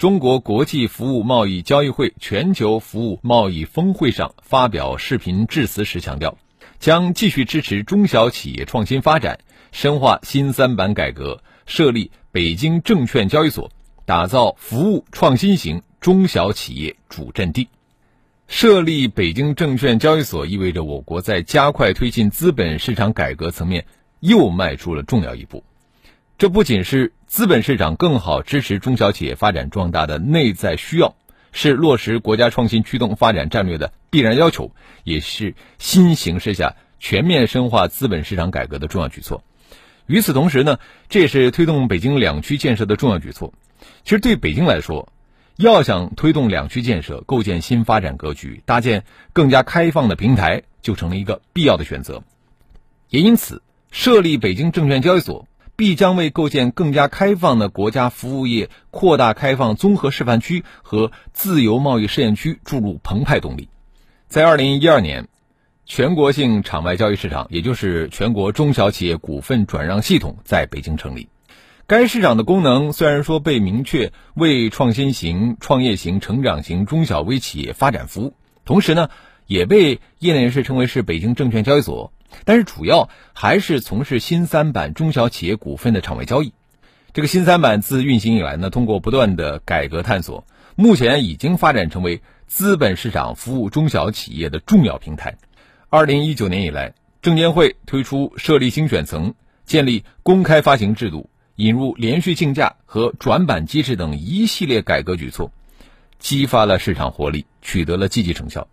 中国国际服务贸易交易会全球服务贸易峰会上发表视频致辞时强调。将继续支持中小企业创新发展，深化新三板改革，设立北京证券交易所，打造服务创新型中小企业主阵地。设立北京证券交易所意味着我国在加快推进资本市场改革层面又迈出了重要一步。这不仅是资本市场更好支持中小企业发展壮大的内在需要。是落实国家创新驱动发展战略的必然要求，也是新形势下全面深化资本市场改革的重要举措。与此同时呢，这也是推动北京两区建设的重要举措。其实对北京来说，要想推动两区建设、构建新发展格局、搭建更加开放的平台，就成了一个必要的选择。也因此，设立北京证券交易所。必将为构建更加开放的国家服务业扩大开放综合示范区和自由贸易试验区注入澎湃动力。在二零一二年，全国性场外交易市场，也就是全国中小企业股份转让系统在北京成立。该市场的功能虽然说被明确为创新型、创业型、成长型中小微企业发展服务，同时呢，也被业内人士称为是北京证券交易所。但是主要还是从事新三板中小企业股份的场外交易。这个新三板自运行以来呢，通过不断的改革探索，目前已经发展成为资本市场服务中小企业的重要平台。二零一九年以来，证监会推出设立精选层、建立公开发行制度、引入连续竞价和转板机制等一系列改革举措，激发了市场活力，取得了积极成效。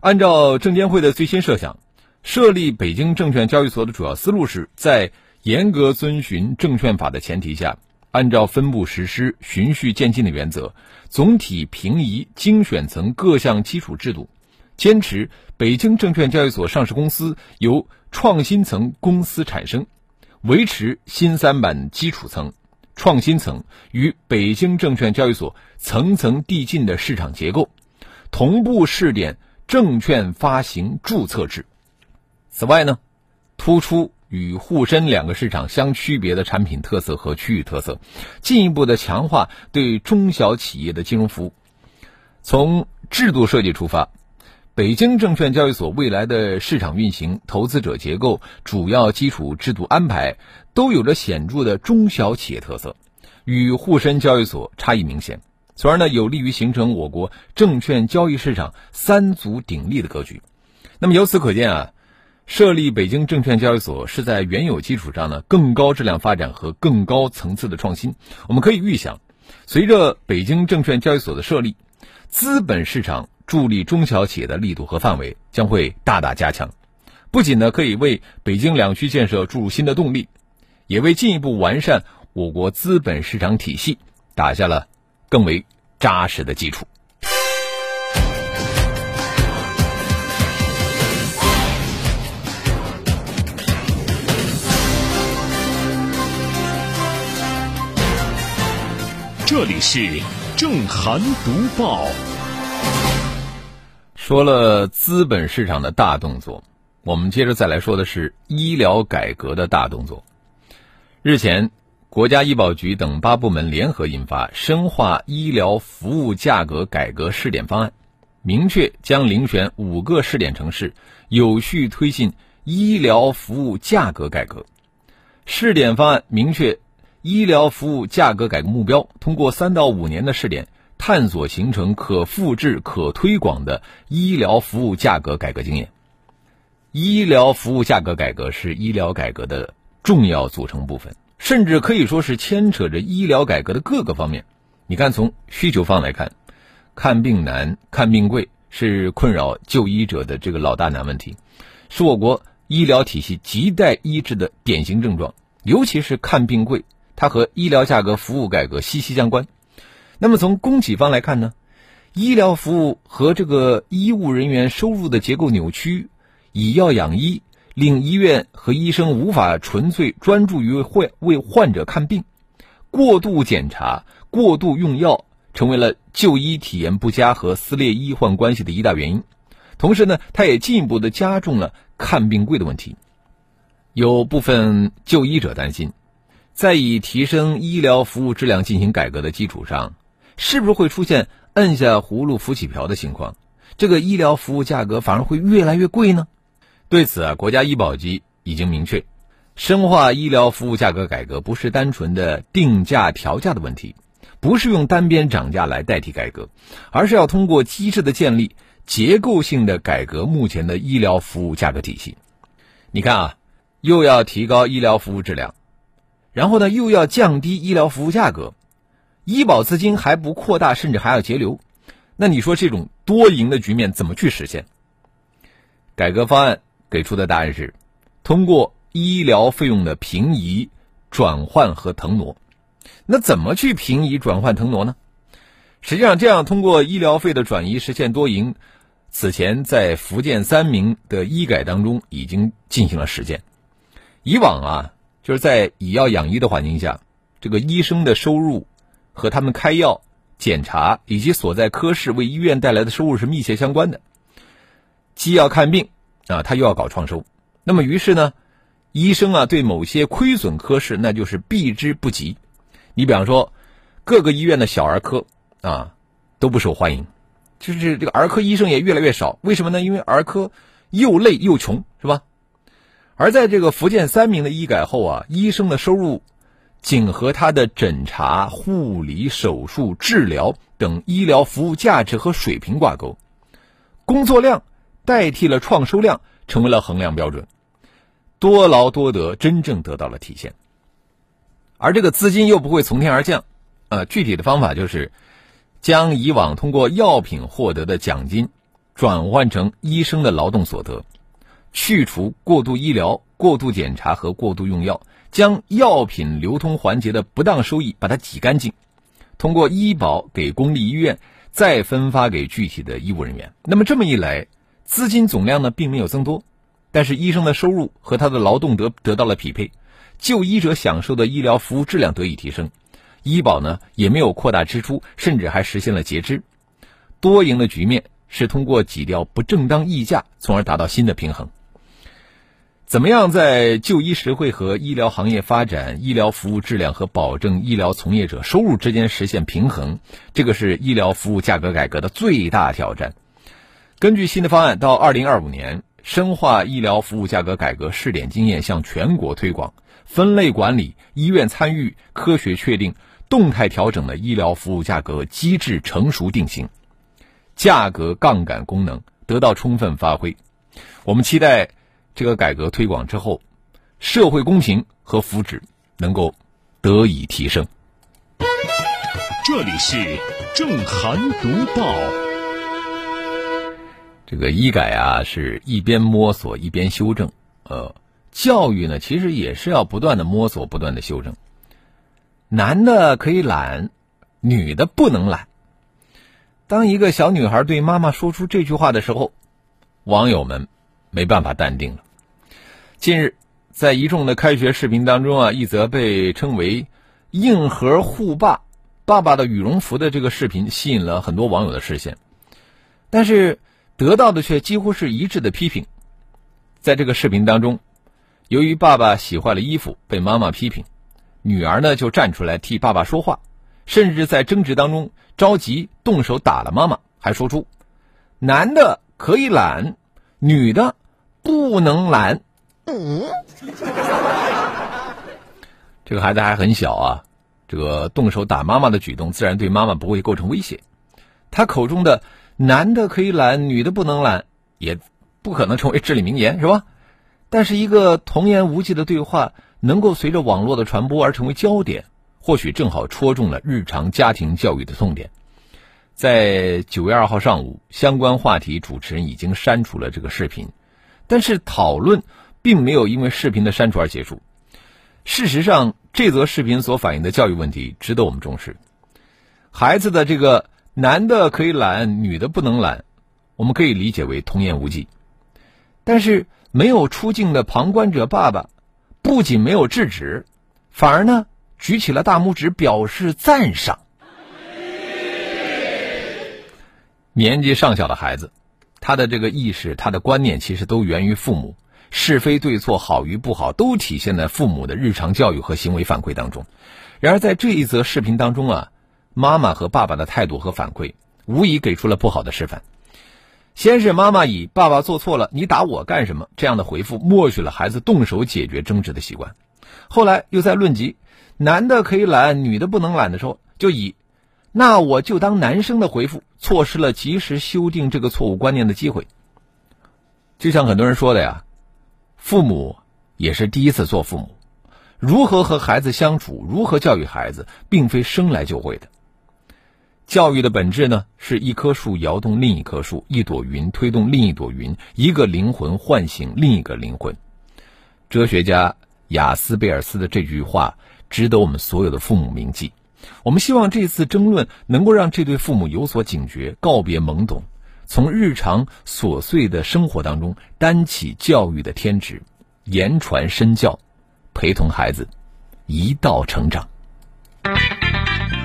按照证监会的最新设想。设立北京证券交易所的主要思路是在严格遵循证券法的前提下，按照分步实施、循序渐进的原则，总体平移精选层各项基础制度，坚持北京证券交易所上市公司由创新层公司产生，维持新三板基础层、创新层与北京证券交易所层层递进的市场结构，同步试点证券发行注册制。此外呢，突出与沪深两个市场相区别的产品特色和区域特色，进一步的强化对中小企业的金融服务。从制度设计出发，北京证券交易所未来的市场运行、投资者结构、主要基础制度安排，都有着显著的中小企业特色，与沪深交易所差异明显，从而呢有利于形成我国证券交易市场三足鼎立的格局。那么由此可见啊。设立北京证券交易所是在原有基础上呢更高质量发展和更高层次的创新。我们可以预想，随着北京证券交易所的设立，资本市场助力中小企业的力度和范围将会大大加强。不仅呢可以为北京两区建设注入新的动力，也为进一步完善我国资本市场体系打下了更为扎实的基础。这里是正涵读报。说了资本市场的大动作，我们接着再来说的是医疗改革的大动作。日前，国家医保局等八部门联合印发《深化医疗服务价格改革试点方案》，明确将遴选五个试点城市，有序推进医疗服务价格改革。试点方案明确。医疗服务价格改革目标，通过三到五年的试点，探索形成可复制、可推广的医疗服务价格改革经验。医疗服务价格改革是医疗改革的重要组成部分，甚至可以说是牵扯着医疗改革的各个方面。你看，从需求方来看，看病难、看病贵是困扰就医者的这个老大难问题，是我国医疗体系亟待医治的典型症状，尤其是看病贵。它和医疗价格服务改革息息相关。那么从供给方来看呢，医疗服务和这个医务人员收入的结构扭曲，以药养医，令医院和医生无法纯粹专注于患为患者看病，过度检查、过度用药，成为了就医体验不佳和撕裂医患关系的一大原因。同时呢，它也进一步的加重了看病贵的问题。有部分就医者担心，在以提升医疗服务质量进行改革的基础上，是不是会出现？摁下葫芦浮起瓢的情况，这个医疗服务价格反而会越来越贵呢？对此啊，国家医保局已经明确，深化医疗服务价格改革不是单纯的定价调价的问题，不是用单边涨价来代替改革，而是要通过机制的建立，结构性的改革目前的医疗服务价格体系。你看啊，又要提高医疗服务质量，然后呢，又要降低医疗服务价格。医保资金还不扩大，甚至还要节流，那你说这种多赢的局面怎么去实现？改革方案给出的答案是：通过医疗费用的平移、转换和腾挪。那怎么去平移、转换、腾挪呢？实际上，这样通过医疗费的转移实现多赢，此前在福建三明的医改当中已经进行了实践。以往啊，就是在以药养医的环境下，这个医生的收入。和他们开药、检查以及所在科室为医院带来的收入是密切相关的。既要看病啊，他又要搞创收。那么于是呢，医生啊对某些亏损科室那就是避之不及。你比方说，各个医院的小儿科啊都不受欢迎，就是这个儿科医生也越来越少。为什么呢？因为儿科又累又穷，是吧？而在这个福建三明的医改后啊，医生的收入。仅和他的诊查、护理、手术、治疗等医疗服务价值和水平挂钩，工作量代替了创收量，成为了衡量标准，多劳多得真正得到了体现。而这个资金又不会从天而降，呃，具体的方法就是，将以往通过药品获得的奖金，转换成医生的劳动所得，去除过度医疗、过度检查和过度用药。将药品流通环节的不当收益把它挤干净，通过医保给公立医院，再分发给具体的医务人员。那么这么一来，资金总量呢并没有增多，但是医生的收入和他的劳动得得到了匹配，就医者享受的医疗服务质量得以提升，医保呢也没有扩大支出，甚至还实现了节支。多赢的局面是通过挤掉不正当溢价，从而达到新的平衡。怎么样在就医实惠和医疗行业发展、医疗服务质量和保证医疗从业者收入之间实现平衡？这个是医疗服务价格改革的最大挑战。根据新的方案，到二零二五年，深化医疗服务价格改革试点经验向全国推广，分类管理、医院参与、科学确定、动态调整的医疗服务价格机制成熟定型，价格杠杆功能得到充分发挥。我们期待。这个改革推广之后，社会公平和福祉能够得以提升。这里是正涵读报。这个医改啊，是一边摸索一边修正。呃，教育呢，其实也是要不断的摸索，不断的修正。男的可以懒，女的不能懒。当一个小女孩对妈妈说出这句话的时候，网友们没办法淡定了。近日，在一众的开学视频当中啊，一则被称为“硬核护爸”爸爸的羽绒服的这个视频吸引了很多网友的视线，但是得到的却几乎是一致的批评。在这个视频当中，由于爸爸洗坏了衣服被妈妈批评，女儿呢就站出来替爸爸说话，甚至在争执当中着急动手打了妈妈，还说出“男的可以懒，女的不能懒”。嗯，这个孩子还很小啊，这个动手打妈妈的举动，自然对妈妈不会构成威胁。他口中的“男的可以懒，女的不能懒”，也不可能成为至理名言，是吧？但是一个童言无忌的对话，能够随着网络的传播而成为焦点，或许正好戳中了日常家庭教育的痛点。在九月二号上午，相关话题主持人已经删除了这个视频，但是讨论。并没有因为视频的删除而结束。事实上，这则视频所反映的教育问题值得我们重视。孩子的这个男的可以懒，女的不能懒，我们可以理解为童言无忌。但是没有出镜的旁观者爸爸，不仅没有制止，反而呢举起了大拇指表示赞赏。年纪尚小的孩子，他的这个意识、他的观念其实都源于父母，是非对错、好与不好都体现在父母的日常教育和行为反馈当中。然而在这一则视频当中啊，妈妈和爸爸的态度和反馈，无疑给出了不好的示范。先是妈妈以“爸爸做错了，你打我干什么”这样的回复，默许了孩子动手解决争执的习惯。后来又在论及“男的可以懒，女的不能懒”的时候，就以“那我就当男生”的回复，错失了及时修订这个错误观念的机会。就像很多人说的呀，父母也是第一次做父母，如何和孩子相处，如何教育孩子，并非生来就会的。教育的本质呢，是一棵树摇动另一棵树，一朵云推动另一朵云，一个灵魂唤醒另一个灵魂。哲学家雅斯贝尔斯的这句话值得我们所有的父母铭记。我们希望这次争论能够让这对父母有所警觉，告别懵懂，从日常琐碎的生活当中担起教育的天职，言传身教，陪同孩子一道成长。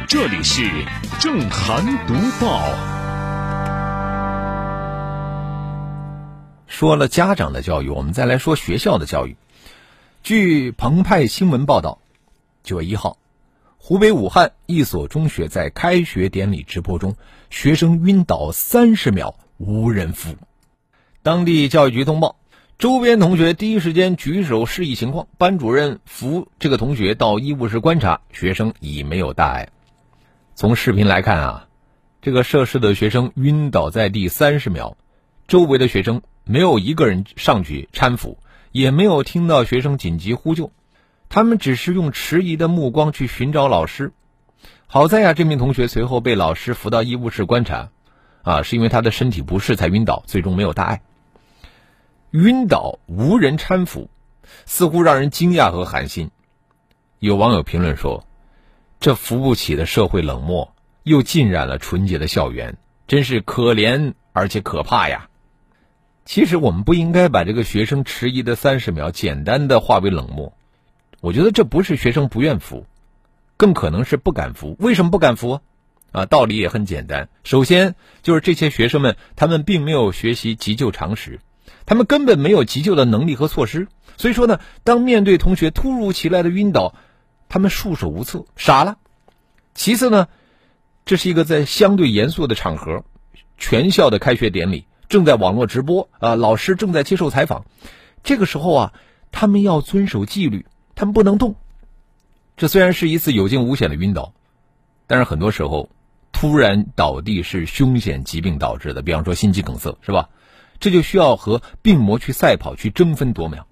这里是正涵读报。说了家长的教育，我们再来说学校的教育。据澎湃新闻报道，九月一号，湖北武汉一所中学在开学典礼直播中，学生晕倒三十秒，无人扶。当地教育局通报，周边同学第一时间举手示意情况，班主任扶这个同学到医务室观察，学生已没有大碍。从视频来看啊，这个涉事的学生晕倒在地三十秒，周围的学生没有一个人上去搀扶，也没有听到学生紧急呼救，他们只是用迟疑的目光去寻找老师。好在呀，这名同学随后被老师扶到医务室观察，啊，是因为他的身体不适才晕倒，最终没有大碍。晕倒无人搀扶，似乎让人惊讶和寒心。有网友评论说。这扶不起的社会冷漠，又浸染了纯洁的校园，真是可怜而且可怕呀！其实我们不应该把这个学生迟疑的三十秒简单的化为冷漠。我觉得这不是学生不愿扶，更可能是不敢扶。为什么不敢扶？啊，道理也很简单。首先就是这些学生们，他们并没有学习急救常识，他们根本没有急救的能力和措施。所以说呢，当面对同学突如其来的晕倒，他们束手无策，傻了。其次呢，这是一个在相对严肃的场合，全校的开学典礼正在网络直播啊，老师正在接受采访。这个时候啊，他们要遵守纪律，他们不能动。这虽然是一次有惊无险的晕倒，但是很多时候，突然倒地是凶险疾病导致的，比方说心肌梗塞，是吧？这就需要和病魔去赛跑，去争分夺秒。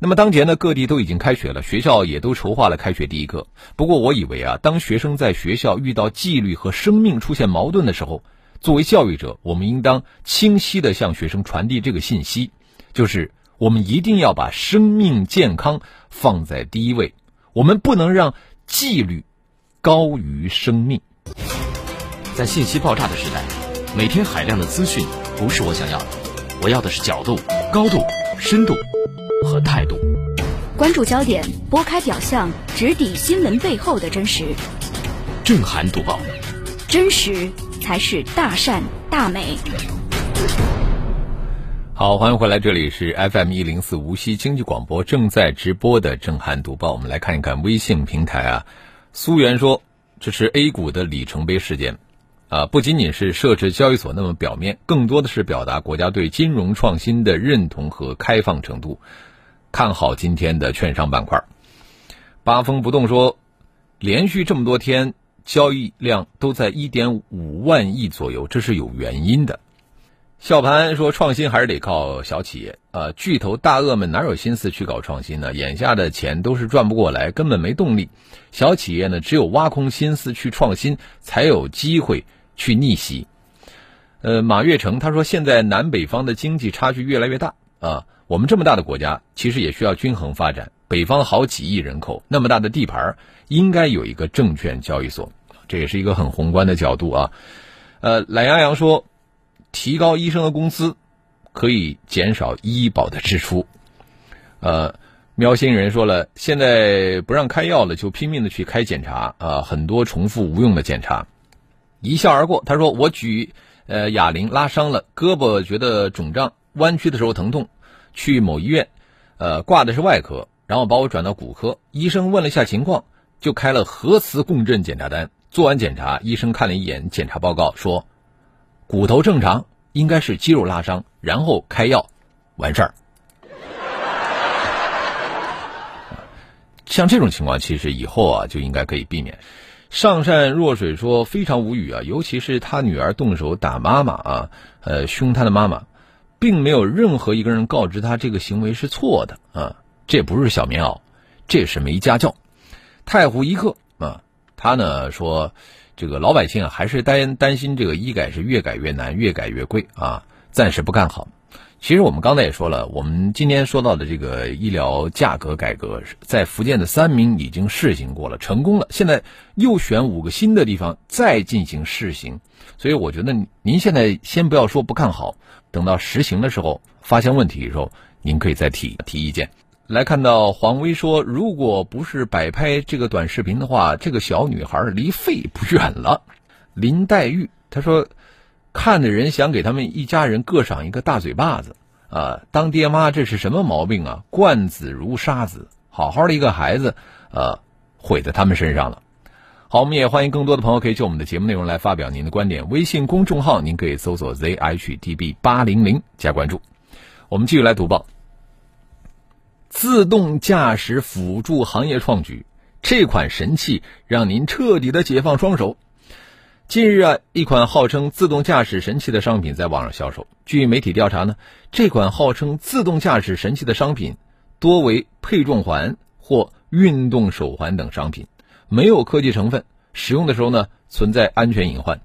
那么当前呢，各地都已经开学了，学校也都筹划了开学第一课。不过我以为啊，当学生在学校遇到纪律和生命出现矛盾的时候，作为教育者，我们应当清晰的向学生传递这个信息，就是我们一定要把生命健康放在第一位，我们不能让纪律高于生命。在信息爆炸的时代，每天海量的资讯不是我想要的，我要的是角度、高度、深度。和态度，关注焦点，拨开表象，直抵新闻背后的真实。震撼读报，真实才是大善大美。好，欢迎回来，这里是 FM 一零四无锡经济广播正在直播的震撼读报。我们来看一看微信平台啊，苏源说这是 A 股的里程碑事件。啊，不仅仅是设置交易所那么表面，更多的是表达国家对金融创新的认同和开放程度。看好今天的券商板块。八风不动说，连续这么多天交易量都在一点五万亿左右，这是有原因的。笑盘说，创新还是得靠小企业啊，巨头大鳄们哪有心思去搞创新呢？眼下的钱都是赚不过来，根本没动力。小企业呢，只有挖空心思去创新，才有机会。去逆袭，呃，马月成他说，现在南北方的经济差距越来越大啊。我们这么大的国家，其实也需要均衡发展。北方好几亿人口，那么大的地盘，应该有一个证券交易所，这也是一个很宏观的角度啊。呃，懒羊羊说，提高医生的工资可以减少医保的支出。呃，喵星人说了，现在不让开药了，就拼命的去开检查啊，很多重复无用的检查。一笑而过，他说我举呃哑铃拉伤了胳膊，觉得肿胀，弯曲的时候疼痛，去某医院，呃挂的是外科，然后把我转到骨科，医生问了一下情况，就开了核磁共振检查单。做完检查，医生看了一眼检查报告，说骨头正常，应该是肌肉拉伤，然后开药，完事儿。像这种情况，其实以后啊就应该可以避免。上善若水说非常无语啊，尤其是他女儿动手打妈妈啊，呃凶他的妈妈，并没有任何一个人告知他这个行为是错的啊，这不是小棉袄，这是没家教。太湖一刻啊，他呢说，这个老百姓啊还是担担心这个医改是越改越难，越改越贵啊，暂时不看好。其实我们刚才也说了，我们今天说到的这个医疗价格改革，在福建的三明已经试行过了，成功了。现在又选五个新的地方再进行试行，所以我觉得您现在先不要说不看好，等到实行的时候发现问题的时候，您可以再提提意见。来看到黄威说，如果不是摆拍这个短视频的话，这个小女孩离肺不远了。林黛玉她说。看的人想给他们一家人各赏一个大嘴巴子，啊，当爹妈这是什么毛病啊？惯子如杀子，好好的一个孩子，呃，毁在他们身上了。好，我们也欢迎更多的朋友可以就我们的节目内容来发表您的观点。微信公众号您可以搜索 zhdb 八零零加关注。我们继续来读报。自动驾驶辅助行业创举，这款神器让您彻底的解放双手。近日啊，一款号称自动驾驶神器的商品在网上销售。据媒体调查呢，这款号称自动驾驶神器的商品多为配重环或运动手环等商品，没有科技成分，使用的时候呢存在安全隐患。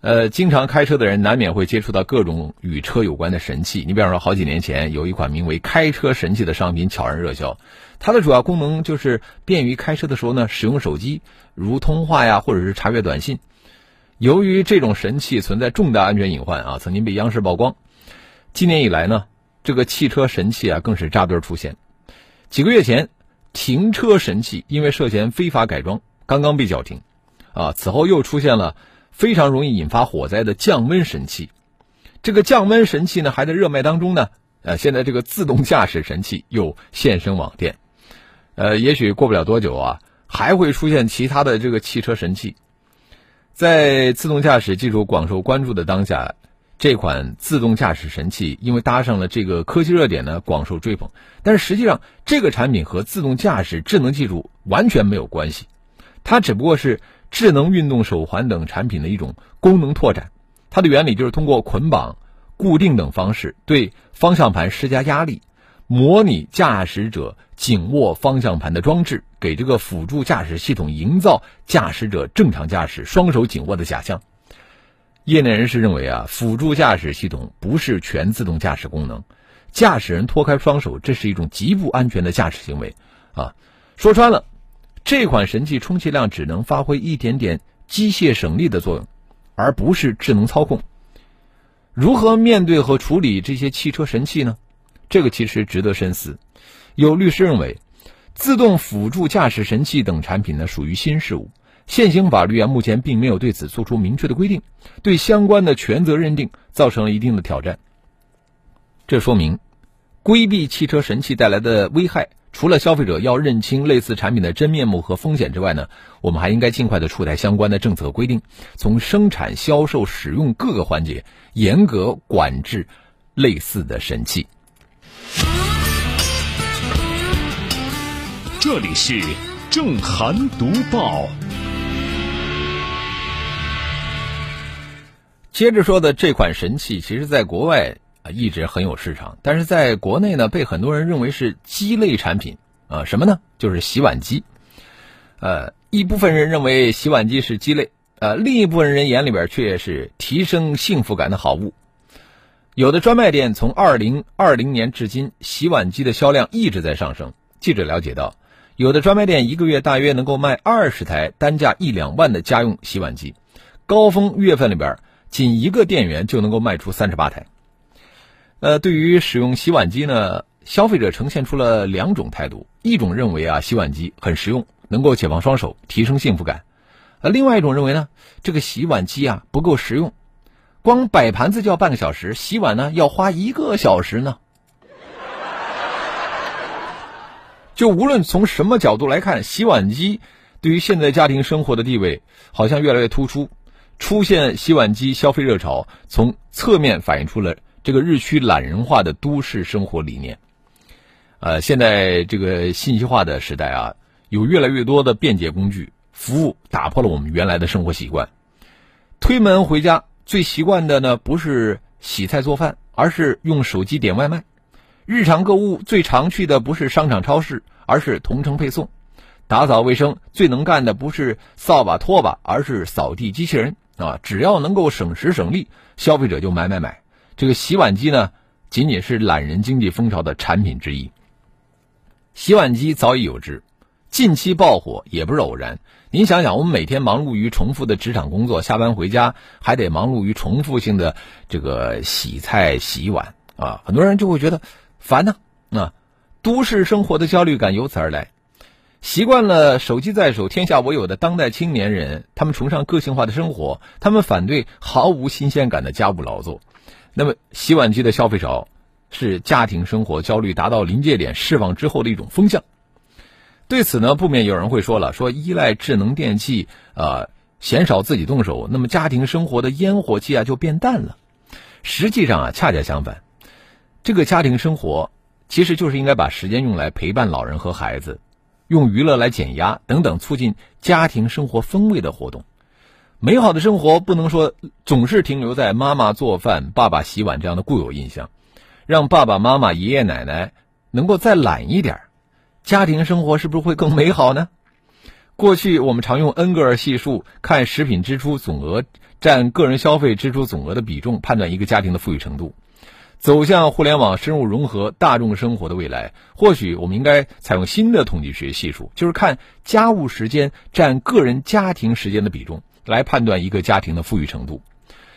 呃，经常开车的人难免会接触到各种与车有关的神器。你比方说，好几年前有一款名为“开车神器”的商品悄然热销，它的主要功能就是便于开车的时候呢使用手机，如通话呀，或者是查阅短信。由于这种神器存在重大安全隐患啊，曾经被央视曝光。今年以来呢，这个汽车神器啊更是扎堆出现。几个月前，停车神器因为涉嫌非法改装，刚刚被叫停。啊，此后又出现了。非常容易引发火灾的降温神器，这个降温神器呢还在热卖当中呢。呃，现在这个自动驾驶神器又现身网店，呃，也许过不了多久啊，还会出现其他的这个汽车神器。在自动驾驶技术广受关注的当下，这款自动驾驶神器因为搭上了这个科技热点呢，广受追捧。但是实际上，这个产品和自动驾驶智能技术完全没有关系，它只不过是。智能运动手环等产品的一种功能拓展，它的原理就是通过捆绑、固定等方式对方向盘施加压力，模拟驾驶者紧握方向盘的装置，给这个辅助驾驶系统营造驾驶者正常驾驶、双手紧握的假象。业内人士认为啊，辅助驾驶系统不是全自动驾驶功能，驾驶人脱开双手，这是一种极不安全的驾驶行为啊。说穿了。这款神器充其量只能发挥一点点机械省力的作用，而不是智能操控。如何面对和处理这些汽车神器呢？这个其实值得深思。有律师认为，自动辅助驾驶神器等产品呢属于新事物，现行法律啊目前并没有对此作出明确的规定，对相关的权责认定造成了一定的挑战。这说明，规避汽车神器带来的危害。除了消费者要认清类似产品的真面目和风险之外呢，我们还应该尽快的出台相关的政策规定，从生产、销售、使用各个环节严格管制类似的神器。这里是正涵读报。接着说的这款神器，其实在国外。啊一直很有市场，但是在国内呢，被很多人认为是鸡肋产品啊。什么呢？就是洗碗机。呃，一部分人认为洗碗机是鸡肋，呃，另一部分人眼里边却是提升幸福感的好物。有的专卖店从二零二零年至今，洗碗机的销量一直在上升。记者了解到，有的专卖店一个月大约能够卖二十台单价一两万的家用洗碗机，高峰月份里边，仅一个店员就能够卖出三十八台。呃，对于使用洗碗机呢，消费者呈现出了两种态度：一种认为啊，洗碗机很实用，能够解放双手，提升幸福感；呃，另外一种认为呢，这个洗碗机啊不够实用，光摆盘子就要半个小时，洗碗呢要花一个小时呢。就无论从什么角度来看，洗碗机对于现在家庭生活的地位好像越来越突出。出现洗碗机消费热潮，从侧面反映出了这个日趋懒人化的都市生活理念。呃，现在这个信息化的时代啊，有越来越多的便捷工具服务，打破了我们原来的生活习惯。推门回家最习惯的呢，不是洗菜做饭，而是用手机点外卖。日常购物最常去的不是商场超市，而是同城配送；打扫卫生最能干的不是扫把拖把，而是扫地机器人啊！只要能够省时省力，消费者就买买买。这个洗碗机呢，仅仅是懒人经济风潮的产品之一。洗碗机早已有之，近期爆火也不是偶然。您想想，我们每天忙碌于重复的职场工作，下班回家还得忙碌于重复性的这个洗菜洗碗啊，很多人就会觉得。烦呢，啊，都市生活的焦虑感由此而来。习惯了手机在手、天下我有的当代青年人，他们崇尚个性化的生活，他们反对毫无新鲜感的家务劳作。那么，洗碗机的消费潮是家庭生活焦虑达到临界点释放之后的一种风向。对此呢，不免有人会说了：说依赖智能电器啊，嫌少自己动手，那么家庭生活的烟火气啊就变淡了。实际上啊，恰恰相反。这个家庭生活，其实就是应该把时间用来陪伴老人和孩子，用娱乐来减压等等，促进家庭生活风味的活动。美好的生活不能说总是停留在妈妈做饭、爸爸洗碗这样的固有印象，让爸爸妈妈、爷爷奶奶能够再懒一点，家庭生活是不是会更美好呢？过去我们常用恩格尔系数看食品支出总额占个人消费支出总额的比重，判断一个家庭的富裕程度。走向互联网深入融合大众生活的未来，或许我们应该采用新的统计学系数，就是看家务时间占个人家庭时间的比重，来判断一个家庭的富裕程度。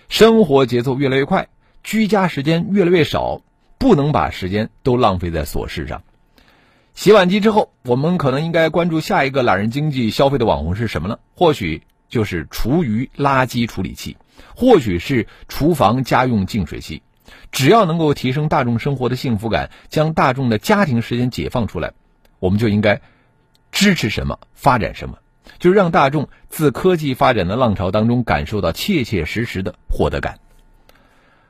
生活节奏越来越快，居家时间越来越少，不能把时间都浪费在琐事上。洗碗机之后，我们可能应该关注下一个懒人经济消费的网红是什么呢？或许就是厨余垃圾处理器，或许是厨房家用净水器。只要能够提升大众生活的幸福感，将大众的家庭时间解放出来，我们就应该支持什么发展什么，就是让大众自科技发展的浪潮当中感受到切切实实的获得感。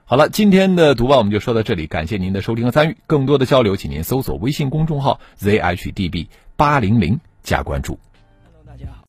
好了，今天的读报我们就说到这里，感谢您的收听和参与。更多的交流，请您搜索微信公众号 zhdb 八零零加关注。